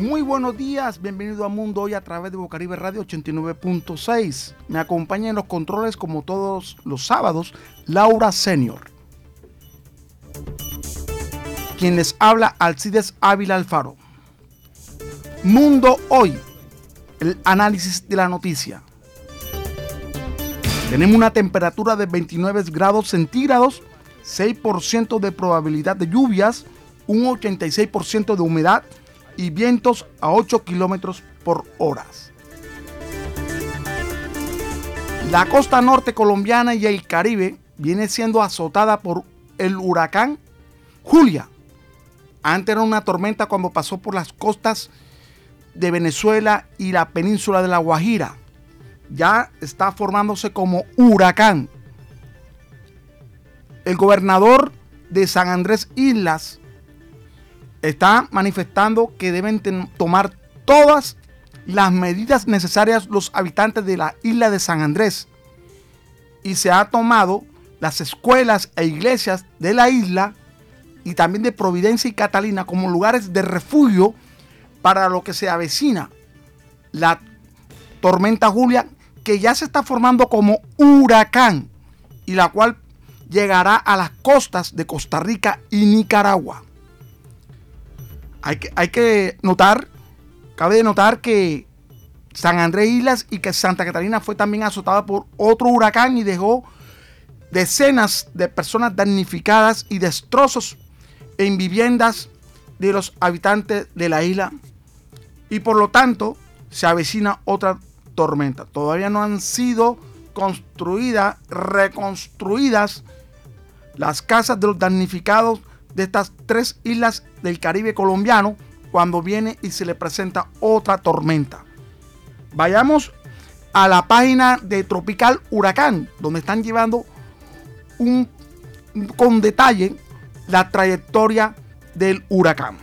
Muy buenos días, bienvenido a Mundo Hoy a través de Bocaribe Radio 89.6. Me acompaña en los controles como todos los sábados Laura Senior. Quien les habla Alcides Ávila Alfaro. Mundo Hoy, el análisis de la noticia. Tenemos una temperatura de 29 grados centígrados, 6% de probabilidad de lluvias, un 86% de humedad y vientos a 8 kilómetros por hora. La costa norte colombiana y el Caribe viene siendo azotada por el huracán Julia. Antes era una tormenta cuando pasó por las costas de Venezuela y la península de La Guajira. Ya está formándose como huracán. El gobernador de San Andrés Islas está manifestando que deben tomar todas las medidas necesarias los habitantes de la isla de San Andrés. Y se ha tomado las escuelas e iglesias de la isla y también de Providencia y Catalina como lugares de refugio para lo que se avecina la tormenta Julia que ya se está formando como huracán y la cual llegará a las costas de Costa Rica y Nicaragua. Hay que, hay que notar, cabe notar que San Andrés Islas y que Santa Catalina fue también azotada por otro huracán y dejó decenas de personas damnificadas y destrozos en viviendas de los habitantes de la isla. Y por lo tanto se avecina otra tormenta. Todavía no han sido construidas, reconstruidas las casas de los damnificados de estas tres islas del Caribe colombiano cuando viene y se le presenta otra tormenta. Vayamos a la página de Tropical Huracán, donde están llevando un, con detalle la trayectoria del huracán.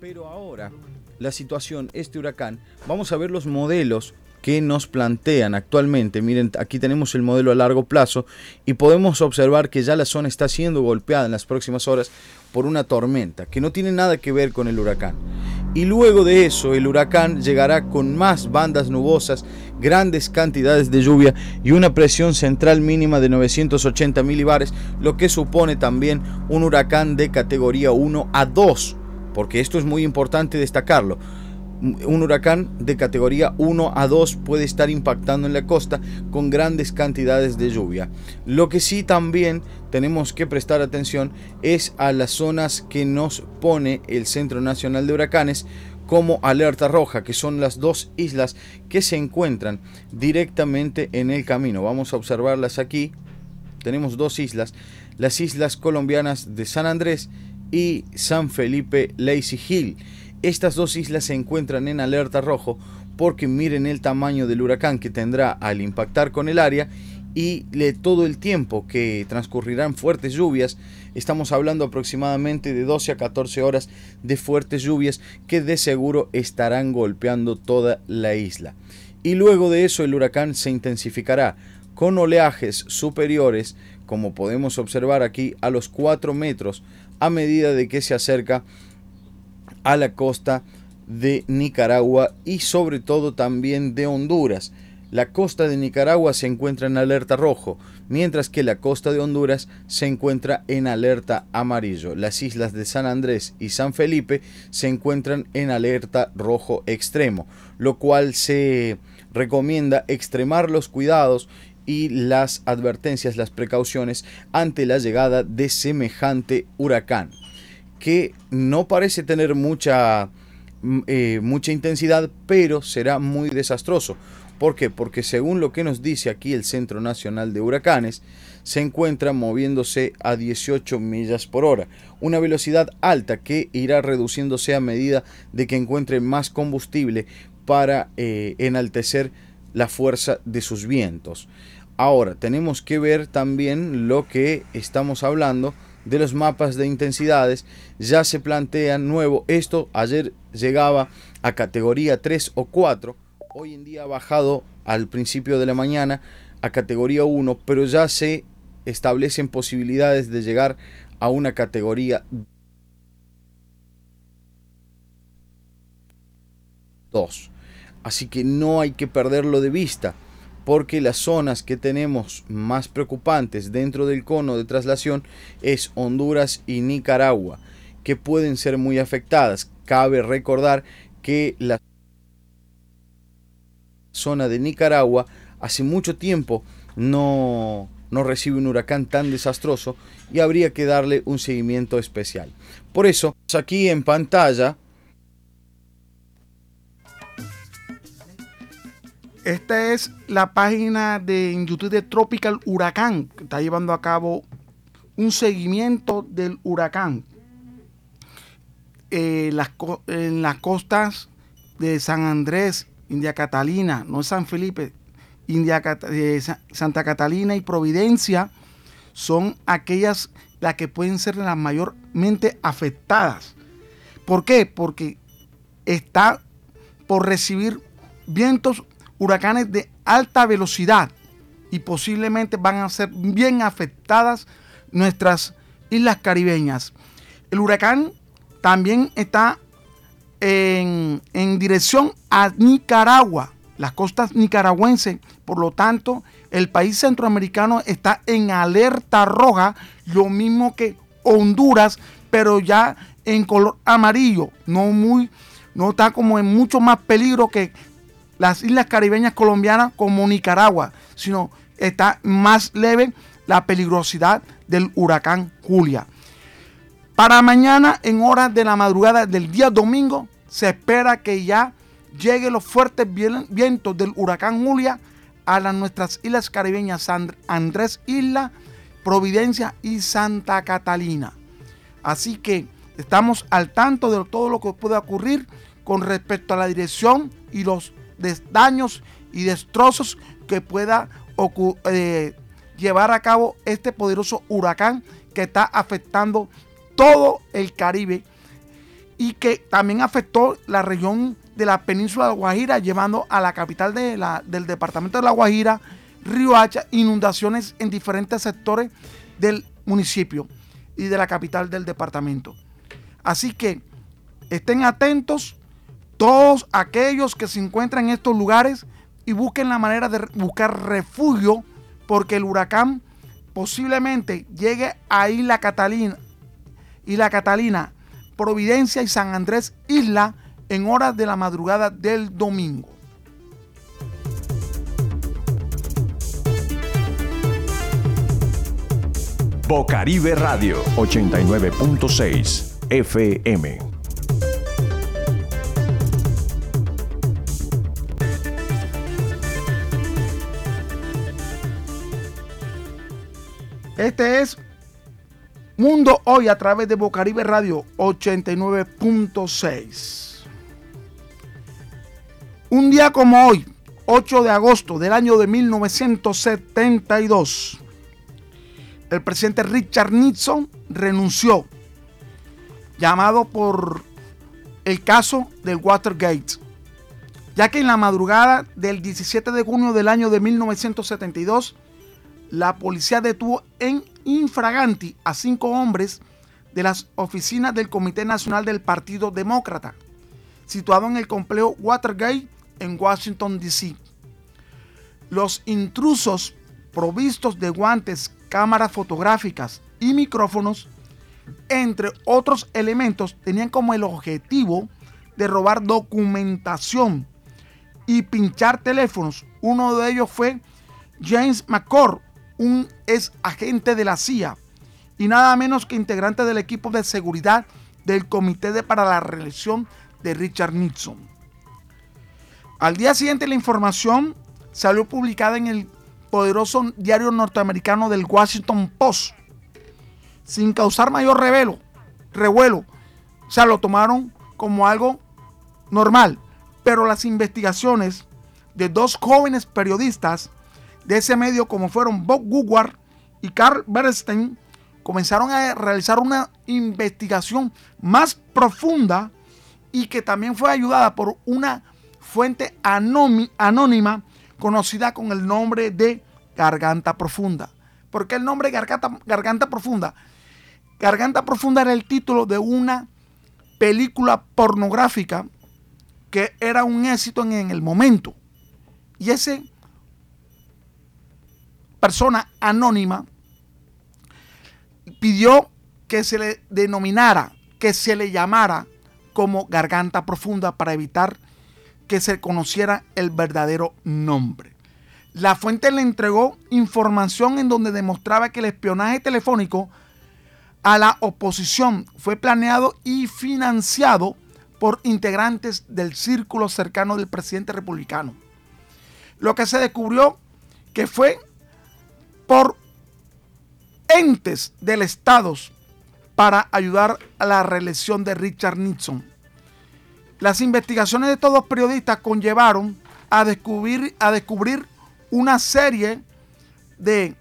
Pero ahora la situación, este huracán, vamos a ver los modelos que nos plantean actualmente. Miren, aquí tenemos el modelo a largo plazo y podemos observar que ya la zona está siendo golpeada en las próximas horas por una tormenta que no tiene nada que ver con el huracán. Y luego de eso, el huracán llegará con más bandas nubosas, grandes cantidades de lluvia y una presión central mínima de 980 milibares, lo que supone también un huracán de categoría 1 a 2, porque esto es muy importante destacarlo un huracán de categoría 1 a 2 puede estar impactando en la costa con grandes cantidades de lluvia. Lo que sí también tenemos que prestar atención es a las zonas que nos pone el Centro Nacional de Huracanes como alerta roja, que son las dos islas que se encuentran directamente en el camino. Vamos a observarlas aquí. Tenemos dos islas, las islas colombianas de San Andrés y San Felipe Lazy Hill. Estas dos islas se encuentran en alerta rojo porque miren el tamaño del huracán que tendrá al impactar con el área y todo el tiempo que transcurrirán fuertes lluvias. Estamos hablando aproximadamente de 12 a 14 horas de fuertes lluvias que de seguro estarán golpeando toda la isla. Y luego de eso el huracán se intensificará con oleajes superiores, como podemos observar aquí, a los 4 metros a medida de que se acerca a la costa de Nicaragua y sobre todo también de Honduras. La costa de Nicaragua se encuentra en alerta rojo, mientras que la costa de Honduras se encuentra en alerta amarillo. Las islas de San Andrés y San Felipe se encuentran en alerta rojo extremo, lo cual se recomienda extremar los cuidados y las advertencias, las precauciones ante la llegada de semejante huracán que no parece tener mucha, mm, eh, mucha intensidad, pero será muy desastroso. ¿Por qué? Porque según lo que nos dice aquí el Centro Nacional de Huracanes, se encuentra moviéndose a 18 millas por hora, una velocidad alta que irá reduciéndose a medida de que encuentre más combustible para eh, enaltecer la fuerza de sus vientos. Ahora, tenemos que ver también lo que estamos hablando de los mapas de intensidades ya se plantean nuevo. Esto ayer llegaba a categoría 3 o 4, hoy en día ha bajado al principio de la mañana a categoría 1, pero ya se establecen posibilidades de llegar a una categoría 2. Así que no hay que perderlo de vista porque las zonas que tenemos más preocupantes dentro del cono de traslación es Honduras y Nicaragua, que pueden ser muy afectadas. Cabe recordar que la zona de Nicaragua hace mucho tiempo no, no recibe un huracán tan desastroso y habría que darle un seguimiento especial. Por eso, aquí en pantalla Esta es la página de YouTube de Tropical Huracán, que está llevando a cabo un seguimiento del huracán. Eh, las, en las costas de San Andrés, India Catalina, no San Felipe, India, eh, Santa Catalina y Providencia son aquellas las que pueden ser las mayormente afectadas. ¿Por qué? Porque está por recibir vientos huracanes de alta velocidad y posiblemente van a ser bien afectadas nuestras islas caribeñas. El huracán también está en, dirección a Nicaragua, las costas nicaragüenses. Por lo tanto, el país centroamericano está en alerta roja, lo mismo que Honduras, pero ya en color amarillo, no muy, no está como en mucho más peligro que las islas caribeñas colombianas como Nicaragua, sino está más leve la peligrosidad del huracán Julia. Para mañana, en horas de la madrugada del día domingo, se espera que ya lleguen los fuertes vientos del huracán Julia a las nuestras islas caribeñas San Andrés Isla, Providencia y Santa Catalina. Así que estamos al tanto de todo lo que pueda ocurrir con respecto a la dirección y los daños y destrozos que pueda eh, llevar a cabo este poderoso huracán que está afectando todo el Caribe y que también afectó la región de la península de Guajira, llevando a la capital de la, del departamento de La Guajira, Río Hacha, inundaciones en diferentes sectores del municipio y de la capital del departamento. Así que estén atentos todos aquellos que se encuentran en estos lugares y busquen la manera de buscar refugio porque el huracán posiblemente llegue a Isla Catalina, Isla Catalina, Providencia y San Andrés Isla en horas de la madrugada del domingo. Bocaribe Radio 89.6 FM Este es Mundo Hoy a través de Bocaribe Radio 89.6. Un día como hoy, 8 de agosto del año de 1972, el presidente Richard Nixon renunció, llamado por el caso del Watergate, ya que en la madrugada del 17 de junio del año de 1972, la policía detuvo en infraganti a cinco hombres de las oficinas del Comité Nacional del Partido Demócrata, situado en el complejo Watergate en Washington, D.C. Los intrusos, provistos de guantes, cámaras fotográficas y micrófonos, entre otros elementos, tenían como el objetivo de robar documentación y pinchar teléfonos. Uno de ellos fue James McCord, un ex agente de la CIA y nada menos que integrante del equipo de seguridad del Comité de para la Reelección de Richard Nixon. Al día siguiente la información salió publicada en el poderoso diario norteamericano del Washington Post, sin causar mayor revelo, revuelo. O sea, lo tomaron como algo normal. Pero las investigaciones de dos jóvenes periodistas de ese medio, como fueron Bob Woodward y Carl Bernstein, comenzaron a realizar una investigación más profunda y que también fue ayudada por una fuente anónima conocida con el nombre de Garganta Profunda. ¿Por qué el nombre Garganta, Garganta Profunda? Garganta Profunda era el título de una película pornográfica que era un éxito en, el momento. Y esa persona anónima pidió que se le denominara, que se le llamara como garganta profunda para evitar que se conociera el verdadero nombre. La fuente le entregó información en donde demostraba que el espionaje telefónico a la oposición fue planeado y financiado por integrantes del círculo cercano del presidente republicano. Lo que se descubrió que fue por entes del Estado para ayudar a la reelección de Richard Nixon. Las investigaciones de todos los periodistas conllevaron a descubrir, a descubrir una serie de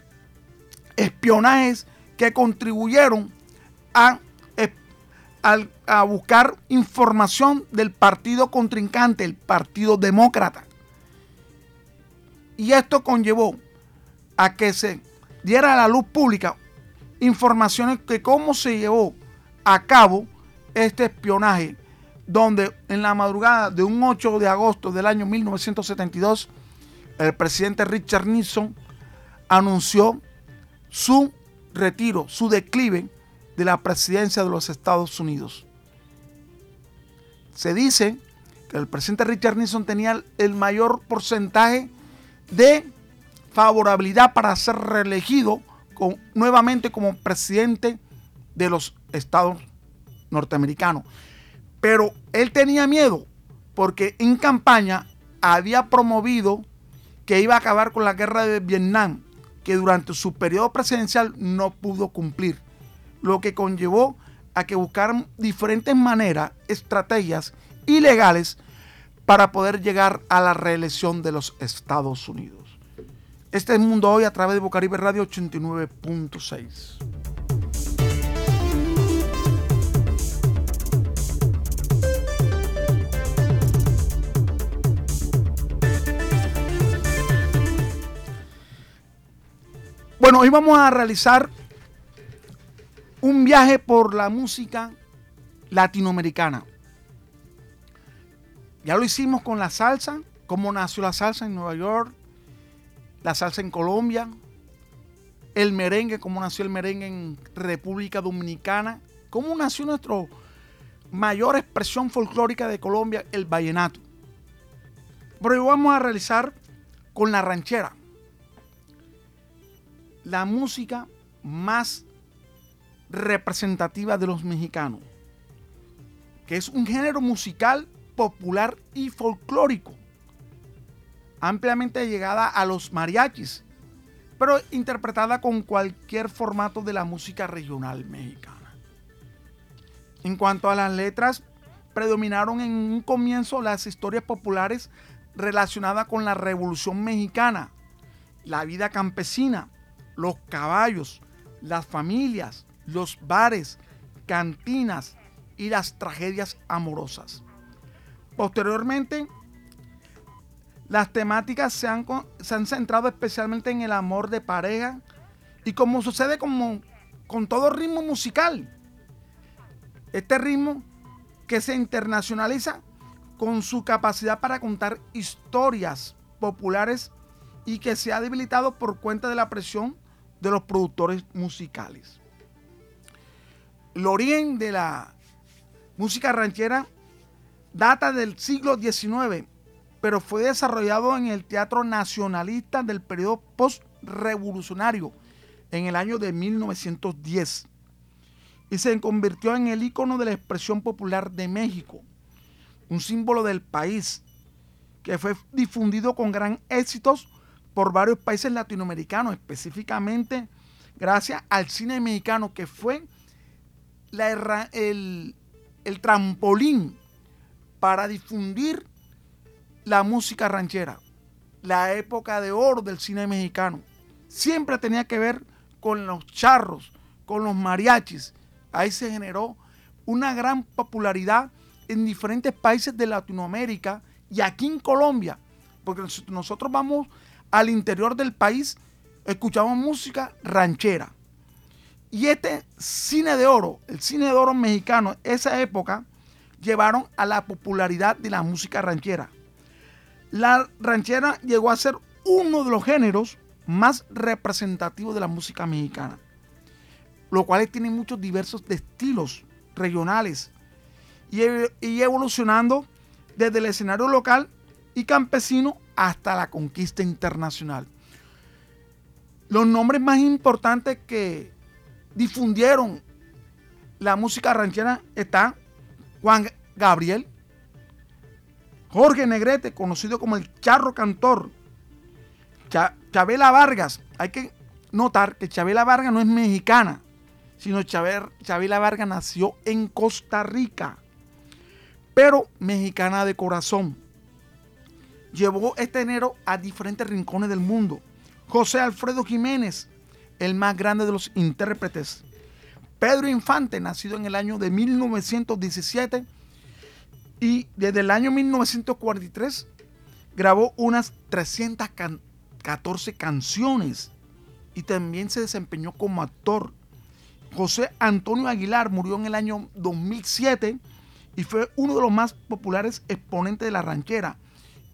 espionajes que contribuyeron a, a, buscar información del partido contrincante, el Partido Demócrata. Y esto conllevó a que se diera a la luz pública informaciones de cómo se llevó a cabo este espionaje, donde en la madrugada de un 8 de agosto del año 1972 el presidente Richard Nixon anunció su retiro, su declive de la presidencia de los Estados Unidos. Se dice que el presidente Richard Nixon tenía el mayor porcentaje de favorabilidad para ser reelegido nuevamente como presidente de los Estados norteamericanos. Pero él tenía miedo porque en campaña había promovido que iba a acabar con la guerra de Vietnam, que durante su periodo presidencial no pudo cumplir, lo que conllevó a que buscaran diferentes maneras, estrategias ilegales para poder llegar a la reelección de los Estados Unidos. Este es Mundo Hoy a través de Bocaribe Radio 89.6. Bueno, hoy vamos a realizar un viaje por la música latinoamericana. Ya lo hicimos con la salsa, cómo nació la salsa en Nueva York, la salsa en Colombia, el merengue, cómo nació el merengue en República Dominicana, cómo nació nuestra mayor expresión folclórica de Colombia, el vallenato. Pero hoy vamos a realizar con la ranchera la música más representativa de los mexicanos, que es un género musical popular y folclórico, ampliamente llegada a los mariachis, pero interpretada con cualquier formato de la música regional mexicana. En cuanto a las letras, predominaron en un comienzo las historias populares relacionadas con la Revolución Mexicana, la vida campesina, los caballos, las familias, los bares, cantinas y las tragedias amorosas. Posteriormente, las temáticas se han, se han centrado especialmente en el amor de pareja y como sucede con todo ritmo musical. Este ritmo que se internacionaliza con su capacidad para contar historias populares y que se ha debilitado por cuenta de la presión de los productores musicales. El origen de la música ranchera data del siglo XIX, pero fue desarrollado en el teatro nacionalista del periodo post-revolucionario en el año de 1910 y se convirtió en el icono de la expresión popular de México, un símbolo del país que fue difundido con gran éxitos por varios países latinoamericanos, específicamente gracias al cine mexicano que fue el trampolín para difundir la música ranchera, la época de oro del cine mexicano. Siempre tenía que ver con los charros, con los mariachis. Ahí se generó una gran popularidad en diferentes países de Latinoamérica y aquí en Colombia, porque nosotros vamos al interior del país escuchamos música ranchera. Y este cine de oro, el cine de oro mexicano, esa época, llevaron a la popularidad de la música ranchera. La ranchera llegó a ser uno de los géneros más representativos de la música mexicana, lo cual tiene muchos diversos estilos regionales y, y evolucionando desde el escenario local y campesino hasta la conquista internacional. Los nombres más importantes que difundieron la música ranchera están Juan Gabriel, Jorge Negrete, conocido como el Charro Cantor, Chabela Vargas. Hay que notar que Chabela Vargas no es mexicana, sino Chabela Vargas nació en Costa Rica, pero mexicana de corazón llevó este enero a diferentes rincones del mundo. José Alfredo Jiménez, el más grande de los intérpretes. Pedro Infante, nacido en el año de 1917 y desde el año 1943 grabó unas 314 canciones. Y también se desempeñó como actor. José Antonio Aguilar murió en el año 2007 y fue uno de los más populares exponentes de la ranchera.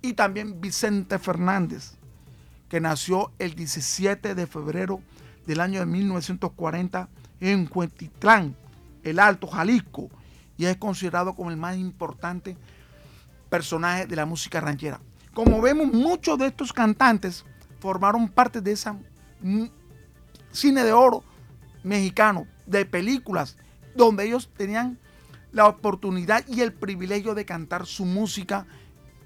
Y también Vicente Fernández, que nació el 17 de febrero del año de 1940 en Cuentitlán, el Alto, Jalisco, y es considerado como el más importante personaje de la música ranchera. Como vemos, muchos de estos cantantes formaron parte de esa cine de oro mexicano, de películas, donde ellos tenían la oportunidad y el privilegio de cantar su música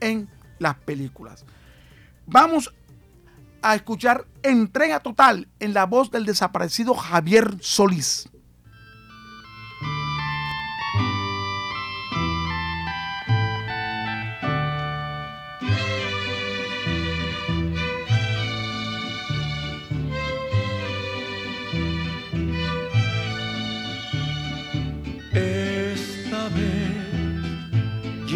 en las películas. Vamos a escuchar entrega total en la voz del desaparecido Javier Solís.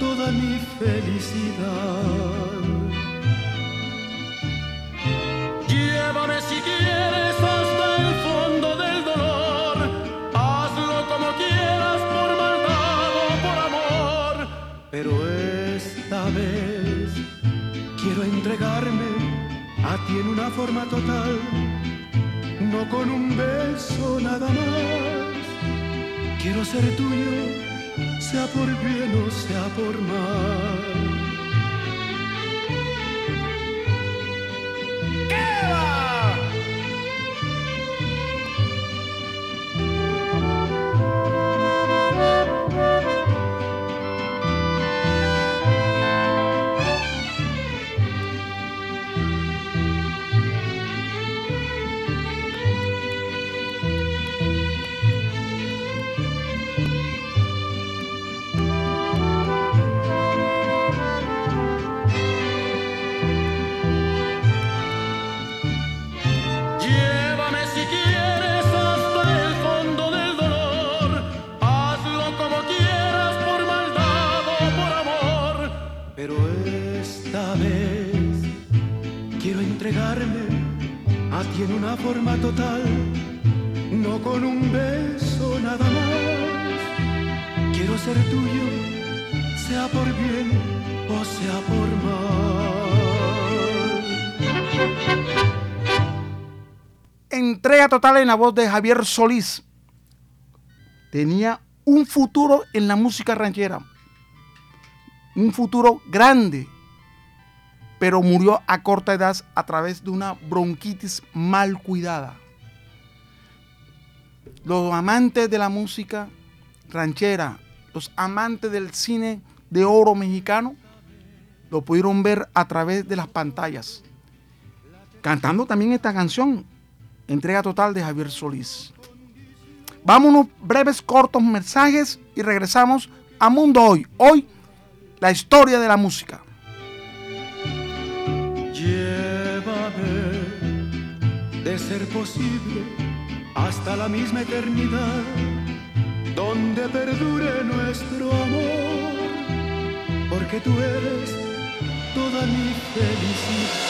toda mi felicidad. Llévame si quieres hasta el fondo del dolor. Hazlo como quieras, por maldad o por amor. Pero esta vez quiero entregarme a ti en una forma total. No con un beso nada más. Quiero ser tuyo, sea por bien o sea por mal. Total en la voz de Javier Solís. Tenía un futuro en la música ranchera. Un futuro grande. Pero murió a corta edad a través de una bronquitis mal cuidada. Los amantes de la música ranchera, los amantes del cine de oro mexicano, lo pudieron ver a través de las pantallas. Cantando también esta canción, Entrega total de Javier Solís. Vámonos, breves, cortos mensajes y regresamos a Mundo Hoy. Hoy la historia de la música. Llévame, de ser posible, hasta la misma eternidad, donde perdure nuestro amor, porque tú eres toda mi felicidad.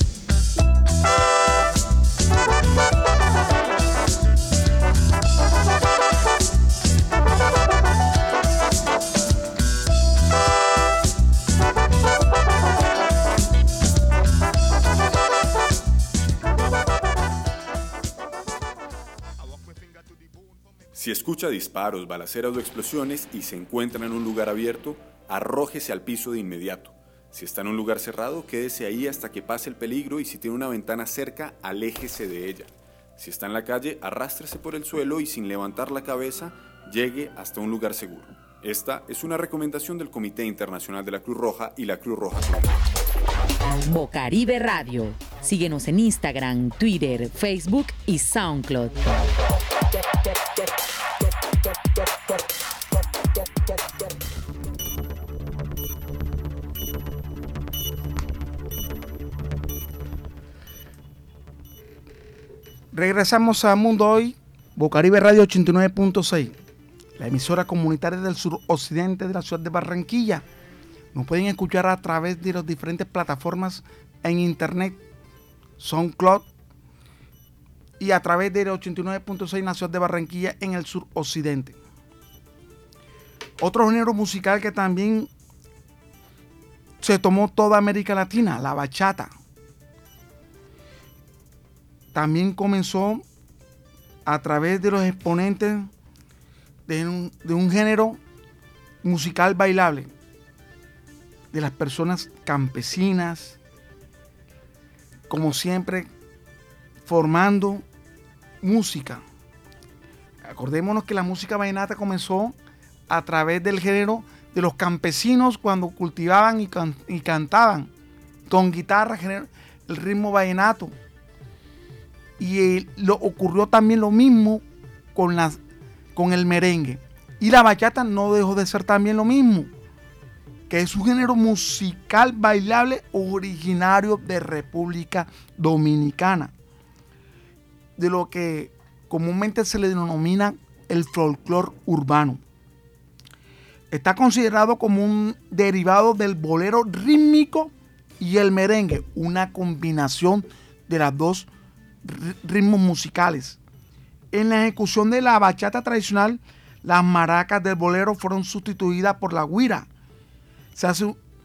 Escucha disparos, balaceras o explosiones y se encuentra en un lugar abierto, arrójese al piso de inmediato. Si está en un lugar cerrado, quédese ahí hasta que pase el peligro y si tiene una ventana cerca, aléjese de ella. Si está en la calle, arrástrese por el suelo y sin levantar la cabeza, llegue hasta un lugar seguro. Esta es una recomendación del Comité Internacional de la Cruz Roja y la Cruz Roja. Bocaribe Radio. Síguenos en Instagram, Twitter, Facebook y SoundCloud. Regresamos a Mundo Hoy, Bocaribe Radio 89.6, la emisora comunitaria del suroccidente de la ciudad de Barranquilla. Nos pueden escuchar a través de las diferentes plataformas en internet, SoundCloud y a través del 89.6 en la ciudad de Barranquilla en el suroccidente. Otro género musical que también se tomó toda América Latina, la bachata también comenzó a través de los exponentes de un, de un, género musical bailable, de las personas campesinas, como siempre, formando música. Acordémonos que la música vallenata comenzó a través del género de los campesinos cuando cultivaban y, can, y cantaban con guitarra el ritmo vallenato y eh, lo, ocurrió también lo mismo con, las, con el merengue. Y la bachata no dejó de ser también lo mismo, que es un género musical bailable originario de República Dominicana, de lo que comúnmente se le denomina el folclore urbano. Está considerado como un derivado del bolero rítmico y el merengue, una combinación de las dos ritmos musicales. En la ejecución de la bachata tradicional, las maracas del bolero fueron sustituidas por la guira. Se,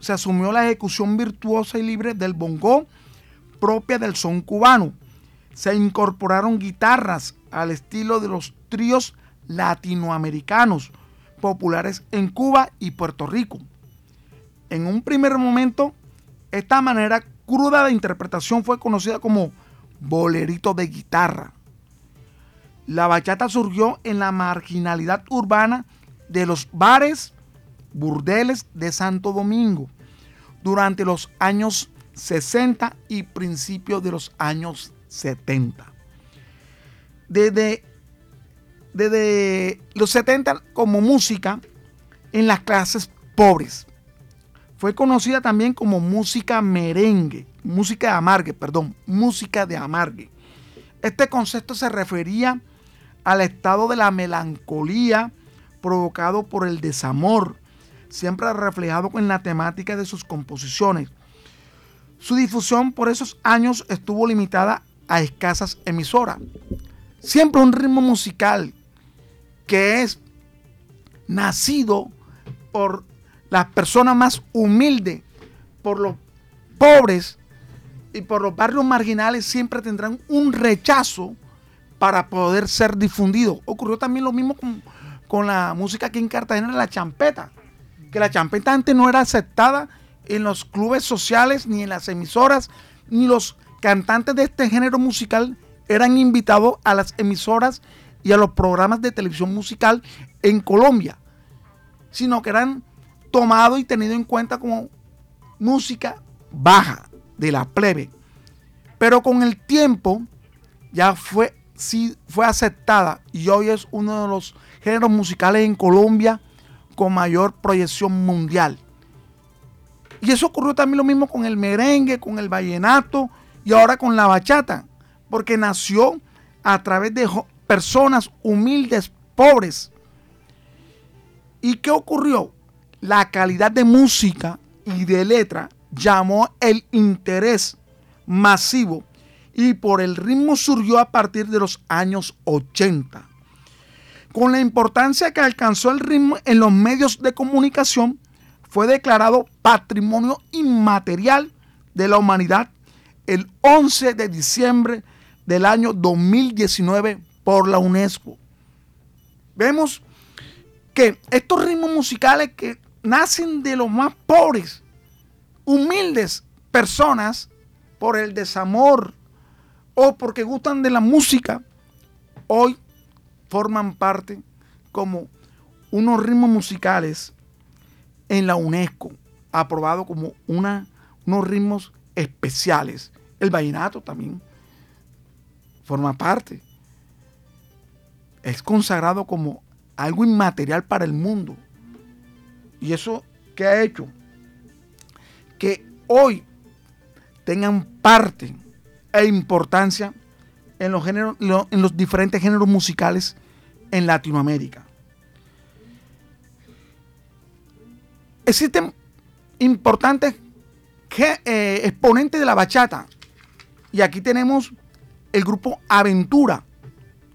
se asumió la ejecución virtuosa y libre del bongo propia del son cubano. Se incorporaron guitarras al estilo de los tríos latinoamericanos populares en Cuba y Puerto Rico. En un primer momento, esta manera cruda de interpretación fue conocida como bolerito de guitarra. La bachata surgió en la marginalidad urbana de los bares, burdeles de Santo Domingo durante los años 60 y principios de los años 70. Desde, desde los 70 como música en las clases pobres. Fue conocida también como música merengue, música de amargue, perdón, música de amargue. Este concepto se refería al estado de la melancolía provocado por el desamor, siempre reflejado en la temática de sus composiciones. Su difusión por esos años estuvo limitada a escasas emisoras. Siempre un ritmo musical que es nacido por las personas más humildes, por los pobres y por los barrios marginales siempre tendrán un rechazo para poder ser difundido. Ocurrió también lo mismo con, con la música aquí en Cartagena, la champeta, que la champeta antes no era aceptada en los clubes sociales, ni en las emisoras, ni los cantantes de este género musical eran invitados a las emisoras y a los programas de televisión musical en Colombia, sino que eran tomado y tenido en cuenta como música baja, de la plebe. Pero con el tiempo ya fue, sí, fue aceptada y hoy es uno de los géneros musicales en Colombia con mayor proyección mundial. Y eso ocurrió también lo mismo con el merengue, con el vallenato y ahora con la bachata, porque nació a través de personas humildes, pobres. ¿Y qué ocurrió? La calidad de música y de letra llamó el interés masivo y por el ritmo surgió a partir de los años 80. Con la importancia que alcanzó el ritmo en los medios de comunicación, fue declarado Patrimonio Inmaterial de la Humanidad el 11 de diciembre del año 2019 por la UNESCO. Vemos que estos ritmos musicales que nacen de los más pobres, humildes personas, por el desamor o porque gustan de la música, hoy forman parte como unos ritmos musicales en la UNESCO, aprobado como unos ritmos especiales. El vallenato también forma parte. Es consagrado como algo inmaterial para el mundo. Y eso que ha hecho que hoy tengan parte e importancia en los, géneros, en los diferentes géneros musicales en Latinoamérica. Existen importantes eh, exponentes de la bachata. Y aquí tenemos el grupo Aventura,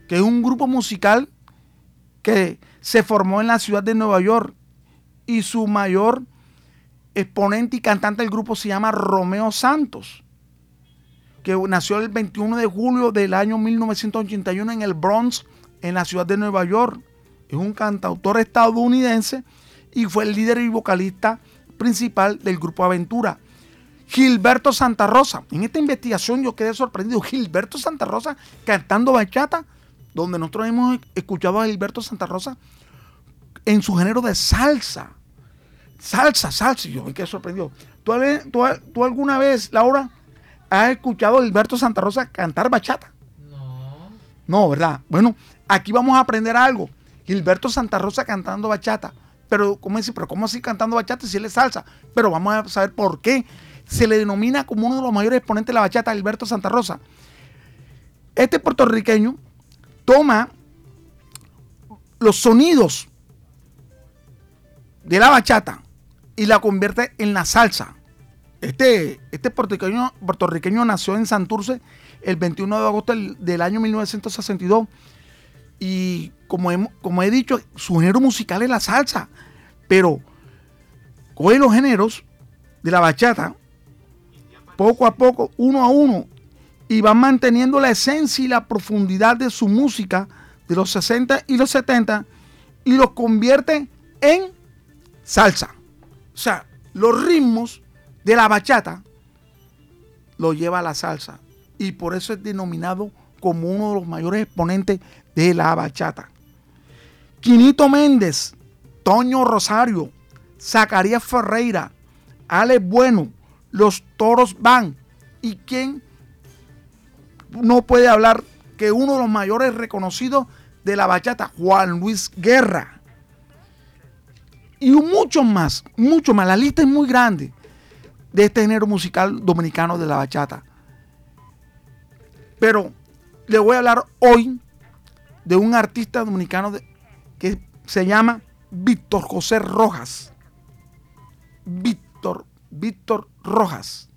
que es un grupo musical que se formó en la ciudad de Nueva York y su mayor exponente y cantante del grupo se llama Romeo Santos, que nació el 21 de julio del año 1981 en el Bronx, en la ciudad de Nueva York. Es un cantautor estadounidense y fue el líder y vocalista principal del grupo Aventura. Gilberto Santa Rosa. En esta investigación yo quedé sorprendido. Gilberto Santa Rosa cantando bachata, donde nosotros hemos escuchado a Gilberto Santa Rosa en su género de salsa. Salsa, salsa. Yo me quedé sorprendido. ¿Tú, alguna vez, Laura, has escuchado a Gilberto Santa Rosa cantar bachata? No. No, ¿verdad? Bueno, aquí vamos a aprender algo. Gilberto Santa Rosa cantando bachata. Pero, ¿cómo dice? Pero, ¿cómo así cantando bachata si él es salsa? Pero vamos a saber por qué se le denomina como uno de los mayores exponentes de la bachata, Alberto Santa Rosa. Este puertorriqueño toma los sonidos de la bachata y la convierte en la salsa. Este, este puertorriqueño, puertorriqueño nació en Santurce el 21 de agosto del, año 1962 y como, como he dicho, su género musical es la salsa, pero coge los géneros de la bachata poco a poco, uno a uno, y va manteniendo la esencia y la profundidad de su música de los 60 y los 70 y los convierte en salsa. O sea, los ritmos de la bachata lo lleva a la salsa y por eso es denominado como uno de los mayores exponentes de la bachata. Quinito Méndez, Toño Rosario, Zacarías Ferreira, Alex Bueno, los toros van. ¿Y quién no puede hablar que uno de los mayores reconocidos de la bachata, Juan Luis Guerra? Y muchos más, mucho más. La lista es muy grande de este género musical dominicano de la bachata. Pero le voy a hablar hoy de un artista dominicano que se llama Víctor José Rojas. Víctor Víctor Rojas,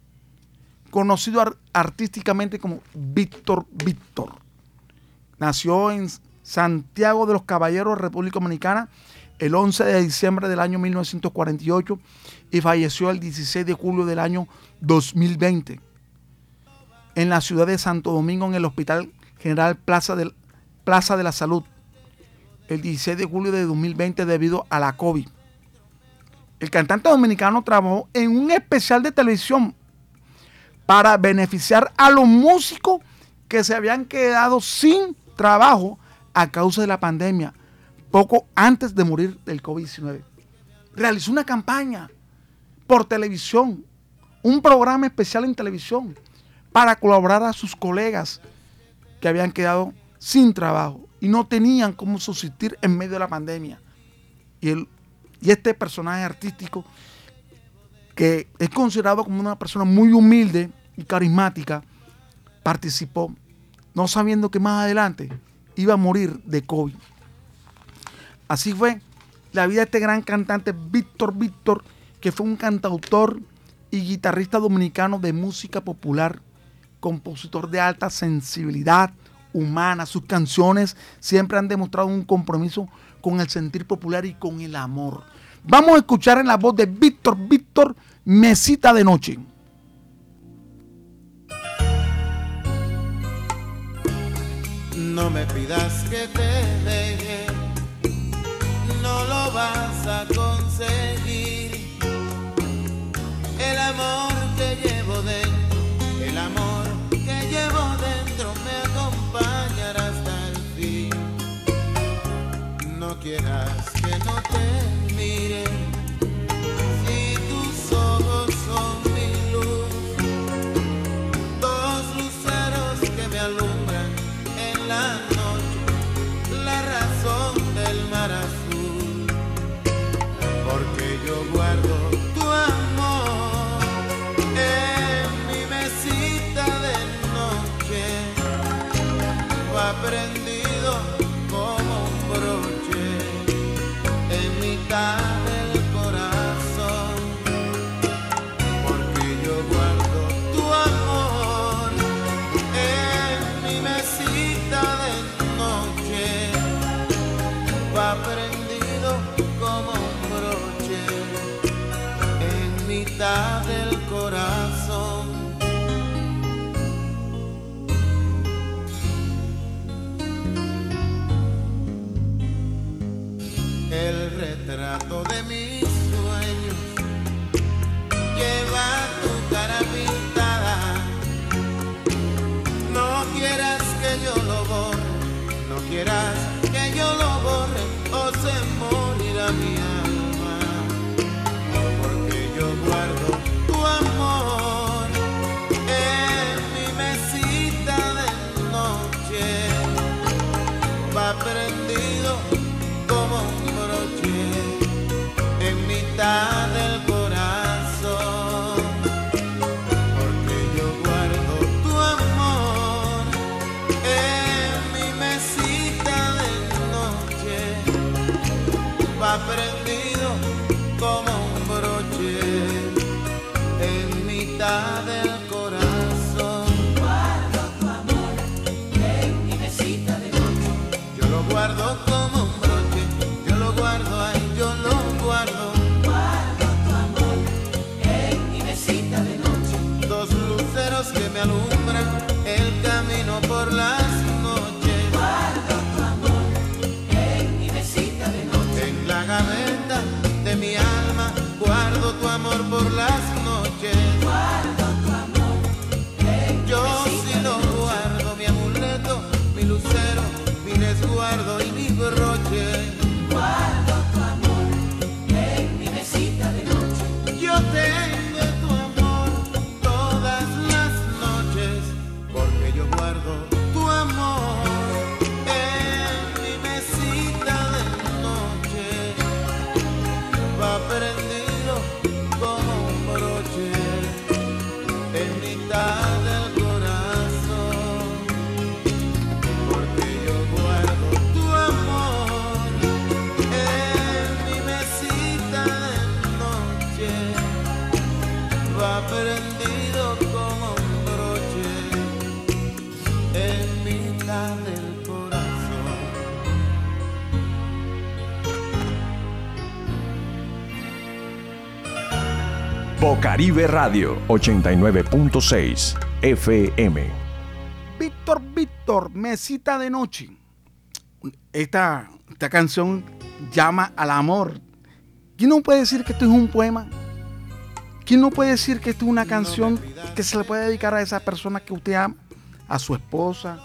conocido artísticamente como Víctor Víctor. Nació en Santiago de los Caballeros, República Dominicana, el 11 de diciembre del año 1948 y falleció el 16 de julio del año 2020 en la ciudad de Santo Domingo en el Hospital General Plaza, Plaza de la Salud el 16 de julio de 2020 debido a la COVID. El cantante dominicano trabajó en un especial de televisión para beneficiar a los músicos que se habían quedado sin trabajo a causa de la pandemia, poco antes de morir del COVID-19. Realizó una campaña por televisión un programa especial en televisión para colaborar a sus colegas que habían quedado sin trabajo y no tenían cómo subsistir en medio de la pandemia. Y, el, y este personaje artístico, que es considerado como una persona muy humilde y carismática, participó, no sabiendo que más adelante iba a morir de COVID. Así fue la vida de este gran cantante Víctor Víctor, que fue un cantautor y guitarrista dominicano de música popular, compositor de alta sensibilidad humana. Sus canciones siempre han demostrado un compromiso con el sentir popular y con el amor. Vamos a escuchar en la voz de Víctor Víctor, Mesita de Noche. No me pidas que te deje, no lo vas a conseguir. El amor que llevo dentro, el amor que llevo dentro me acompañará hasta el fin. No quieras Bocaribe Radio 89.6 FM. Víctor Víctor, Mesita de Noche. Esta, esta canción llama al amor. ¿Quién no puede decir que esto es un poema? ¿Quién no puede decir que esto es una canción que se le puede dedicar a esa persona que usted ama? A su esposa,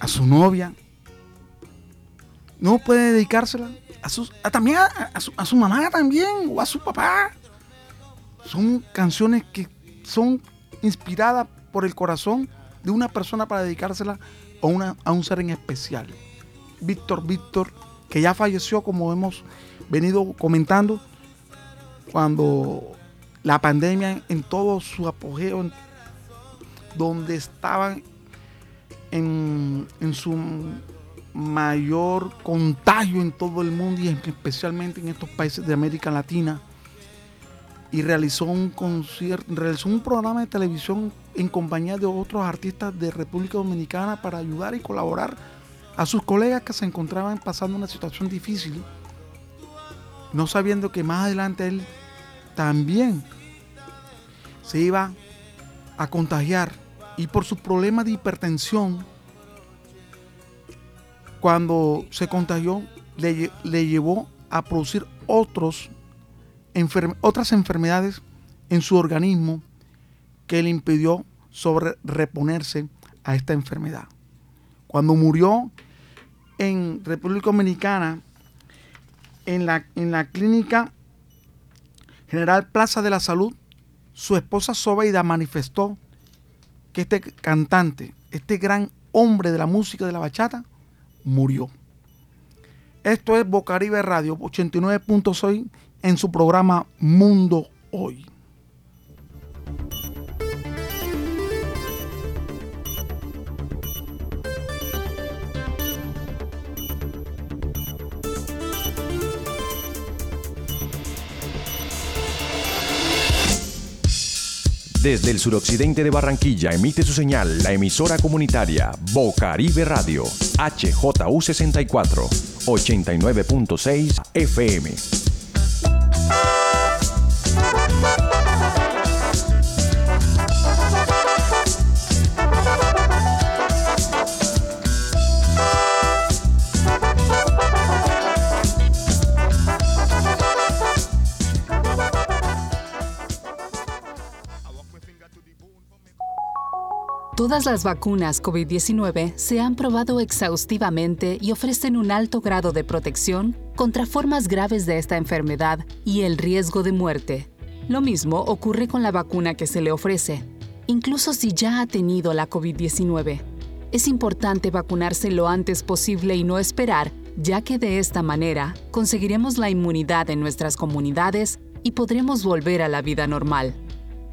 a su novia. No puede dedicársela a también a su, a su mamá también o a su papá. Son canciones que son inspiradas por el corazón de una persona para dedicársela a, una, a un ser en especial. Víctor Víctor, que ya falleció como hemos venido comentando, cuando la pandemia en todo su apogeo, donde estaban en, en su mayor contagio en todo el mundo y especialmente en estos países de América Latina, y realizó un concierto, realizó un programa de televisión en compañía de otros artistas de República Dominicana para ayudar y colaborar a sus colegas que se encontraban pasando una situación difícil, no sabiendo que más adelante él también se iba a contagiar. Y por su problema de hipertensión, cuando se contagió, le, le llevó a producir otros otras enfermedades en su organismo que le impidió sobre reponerse a esta enfermedad. Cuando murió en República Dominicana, en la, en la clínica General Plaza de la Salud, su esposa Sobeida manifestó que este cantante, este gran hombre de la música de la bachata, murió. Esto es Bocaribe Radio 89.6 en su programa Mundo Hoy. Desde el suroccidente de Barranquilla emite su señal la emisora comunitaria Bocaribe Radio, HJU64, 89.6 FM. Todas las vacunas COVID-19 se han probado exhaustivamente y ofrecen un alto grado de protección contra formas graves de esta enfermedad y el riesgo de muerte. Lo mismo ocurre con la vacuna que se le ofrece, incluso si ya ha tenido la COVID-19. Es importante vacunarse lo antes posible y no esperar, ya que de esta manera conseguiremos la inmunidad en nuestras comunidades y podremos volver a la vida normal.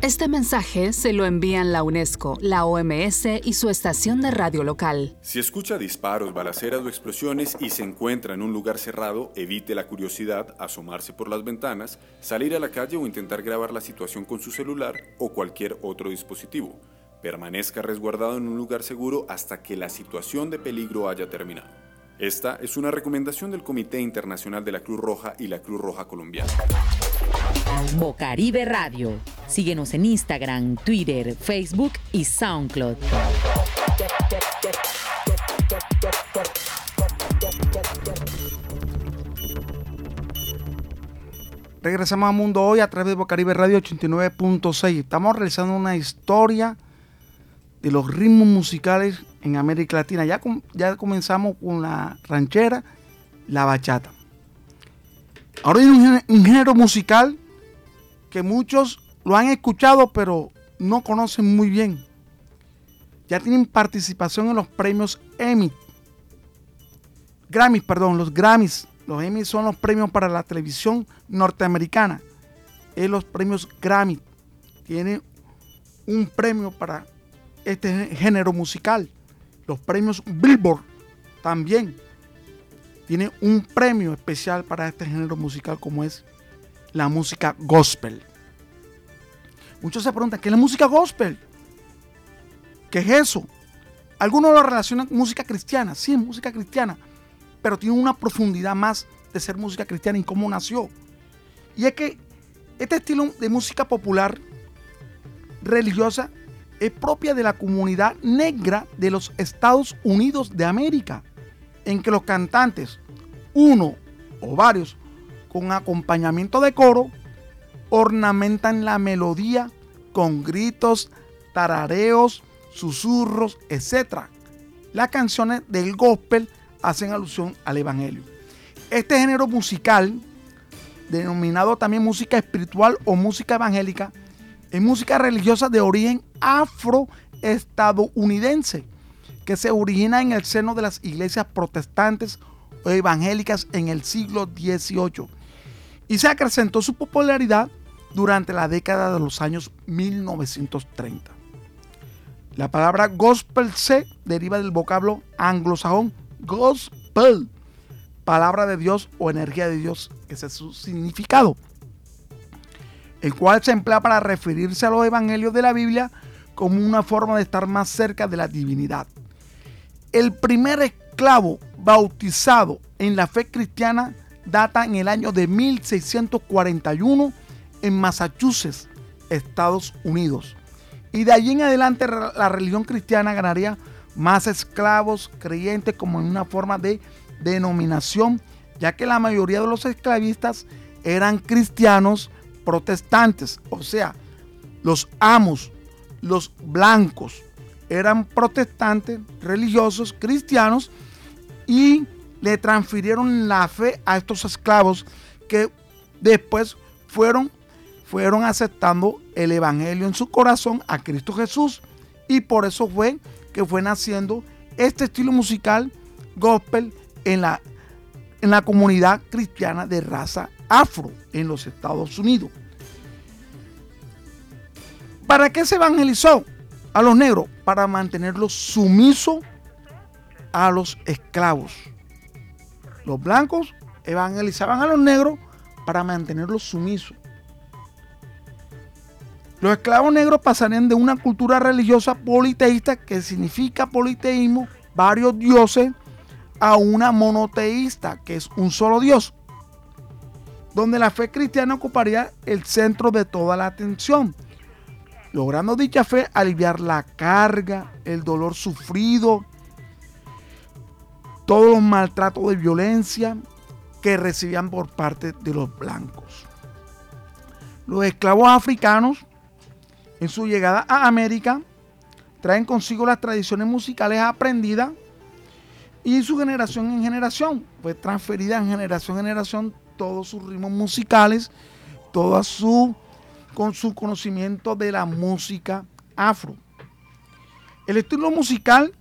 Este mensaje se lo envían la UNESCO, la OMS y su estación de radio local. Si escucha disparos, balaceras o explosiones y se encuentra en un lugar cerrado, evite la curiosidad, asomarse por las ventanas, salir a la calle o intentar grabar la situación con su celular o cualquier otro dispositivo. Permanezca resguardado en un lugar seguro hasta que la situación de peligro haya terminado. Esta es una recomendación del Comité Internacional de la Cruz Roja y la Cruz Roja Colombiana. Bocaribe Radio. Síguenos en Instagram, Twitter, Facebook y SoundCloud. Regresamos a Mundo Hoy a través de Bocaribe Radio 89.6. Estamos realizando una historia de los ritmos musicales en América Latina. Ya, ya comenzamos con la ranchera, la bachata. Ahora hay un género musical que muchos lo han escuchado pero no conocen muy bien. Ya tienen participación en los premios Emmy. Grammys, perdón, los Grammys. Los Emmy son los premios para la televisión norteamericana. Es los premios Grammy. Tiene un premio para este género musical. Los premios Billboard también tiene un premio especial para este género musical como es la música gospel. Muchos se preguntan, ¿qué es la música gospel? ¿Qué es eso? Algunos lo relacionan con música cristiana, sí, música cristiana, pero tiene una profundidad más de ser música cristiana y cómo nació. Y es que este estilo de música popular religiosa es propia de la comunidad negra de los Estados Unidos de América, en que los cantantes, uno o varios, con acompañamiento de coro, ornamentan la melodía con gritos, tarareos, susurros, etc. Las canciones del gospel hacen alusión al Evangelio. Este género musical denominado también música espiritual o música evangélica, es música religiosa de origen afroestadounidense que se origina en el seno de las iglesias protestantes o evangélicas en el siglo XVIII y se acrecentó su popularidad durante la década de los años 1930. La palabra gospel se deriva del vocablo anglosajón gospel, palabra de Dios o energía de Dios, que es su significado, el cual se emplea para referirse a los evangelios de la Biblia como una forma de estar más cerca de la divinidad. El primer esclavo bautizado en la fe cristiana data en el año de 1641 en Massachusetts, Estados Unidos. Y de allí en adelante la religión cristiana ganaría más esclavos creyentes como en una forma de denominación, ya que la mayoría de los esclavistas eran cristianos protestantes, o sea, los amos, los blancos, eran protestantes, religiosos, cristianos, y le transfirieron la fe a estos esclavos que después fueron, fueron aceptando el Evangelio en su corazón a Cristo Jesús. Y por eso fue que fue naciendo este estilo musical gospel en la, en la comunidad cristiana de raza afro en los Estados Unidos. ¿Para qué se evangelizó a los negros? Para mantenerlos sumisos a los esclavos. Los blancos evangelizaban a los negros para mantenerlos sumisos. Los esclavos negros pasarían de una cultura religiosa politeísta, que significa politeísmo, varios dioses, a una monoteísta, que es un solo Dios, donde la fe cristiana ocuparía el centro de toda la atención, logrando dicha fe aliviar la carga, el dolor sufrido, todos los maltratos de violencia que recibían por parte de los blancos. Los esclavos africanos, en su llegada a América, traen consigo las tradiciones musicales aprendidas y su generación en generación, fue transferida en generación en generación todos sus ritmos musicales, todo su, con su conocimiento de la música afro. El estilo musical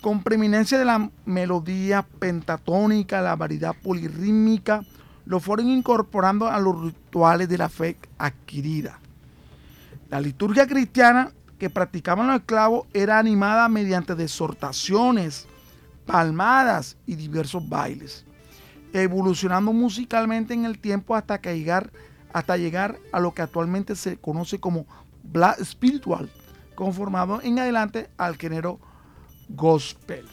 con preeminencia de la melodía pentatónica, la variedad polirrítmica, lo fueron incorporando a los rituales de la fe adquirida. La liturgia cristiana que practicaban los esclavos era animada mediante exhortaciones, palmadas y diversos bailes, evolucionando musicalmente en el tiempo hasta, llegar, hasta llegar a lo que actualmente se conoce como black spiritual, conformado en adelante al género gospel.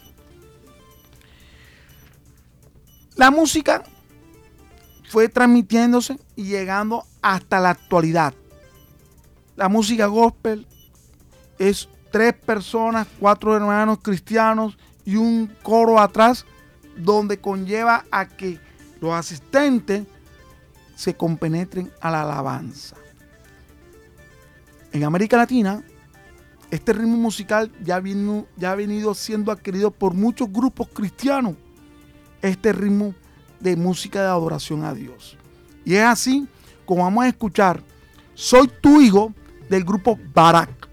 La música fue transmitiéndose y llegando hasta la actualidad. La música gospel es tres personas, cuatro hermanos cristianos y un coro atrás donde conlleva a que los asistentes se compenetren a la alabanza. En América Latina, este ritmo musical ya, ya ha venido siendo adquirido por muchos grupos cristianos. Este ritmo de música de adoración a Dios. Y es así como vamos a escuchar Soy tu hijo del grupo Barak.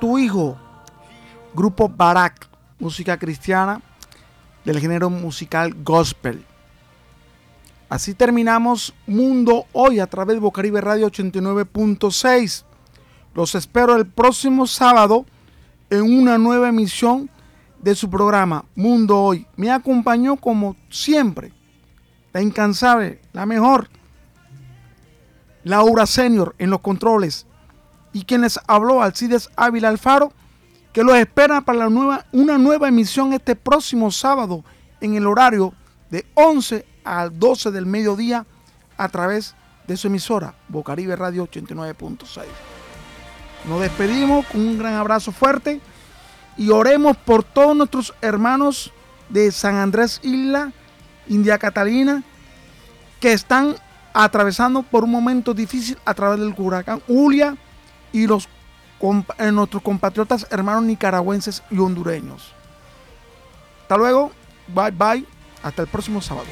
Tu hijo. Grupo Barak, música cristiana del género musical gospel. Así terminamos Mundo Hoy a través de Bocaribe Radio 89.6. Los espero el próximo sábado en una nueva emisión de su programa Mundo Hoy. Me acompañó como siempre la incansable, la mejor, Laura Senior en los controles y quien les habló Alcides Ávila Alfaro, que los espera para la nueva, una nueva emisión este próximo sábado en el horario de 11 a 12 del mediodía a través de su emisora Bocaribe Radio 89.6. Nos despedimos con un gran abrazo fuerte y oremos por todos nuestros hermanos de San Andrés Isla, India Catalina, que están atravesando por un momento difícil a través del huracán Julia y los eh, nuestros compatriotas hermanos nicaragüenses y hondureños. Hasta luego, bye bye, hasta el próximo sábado.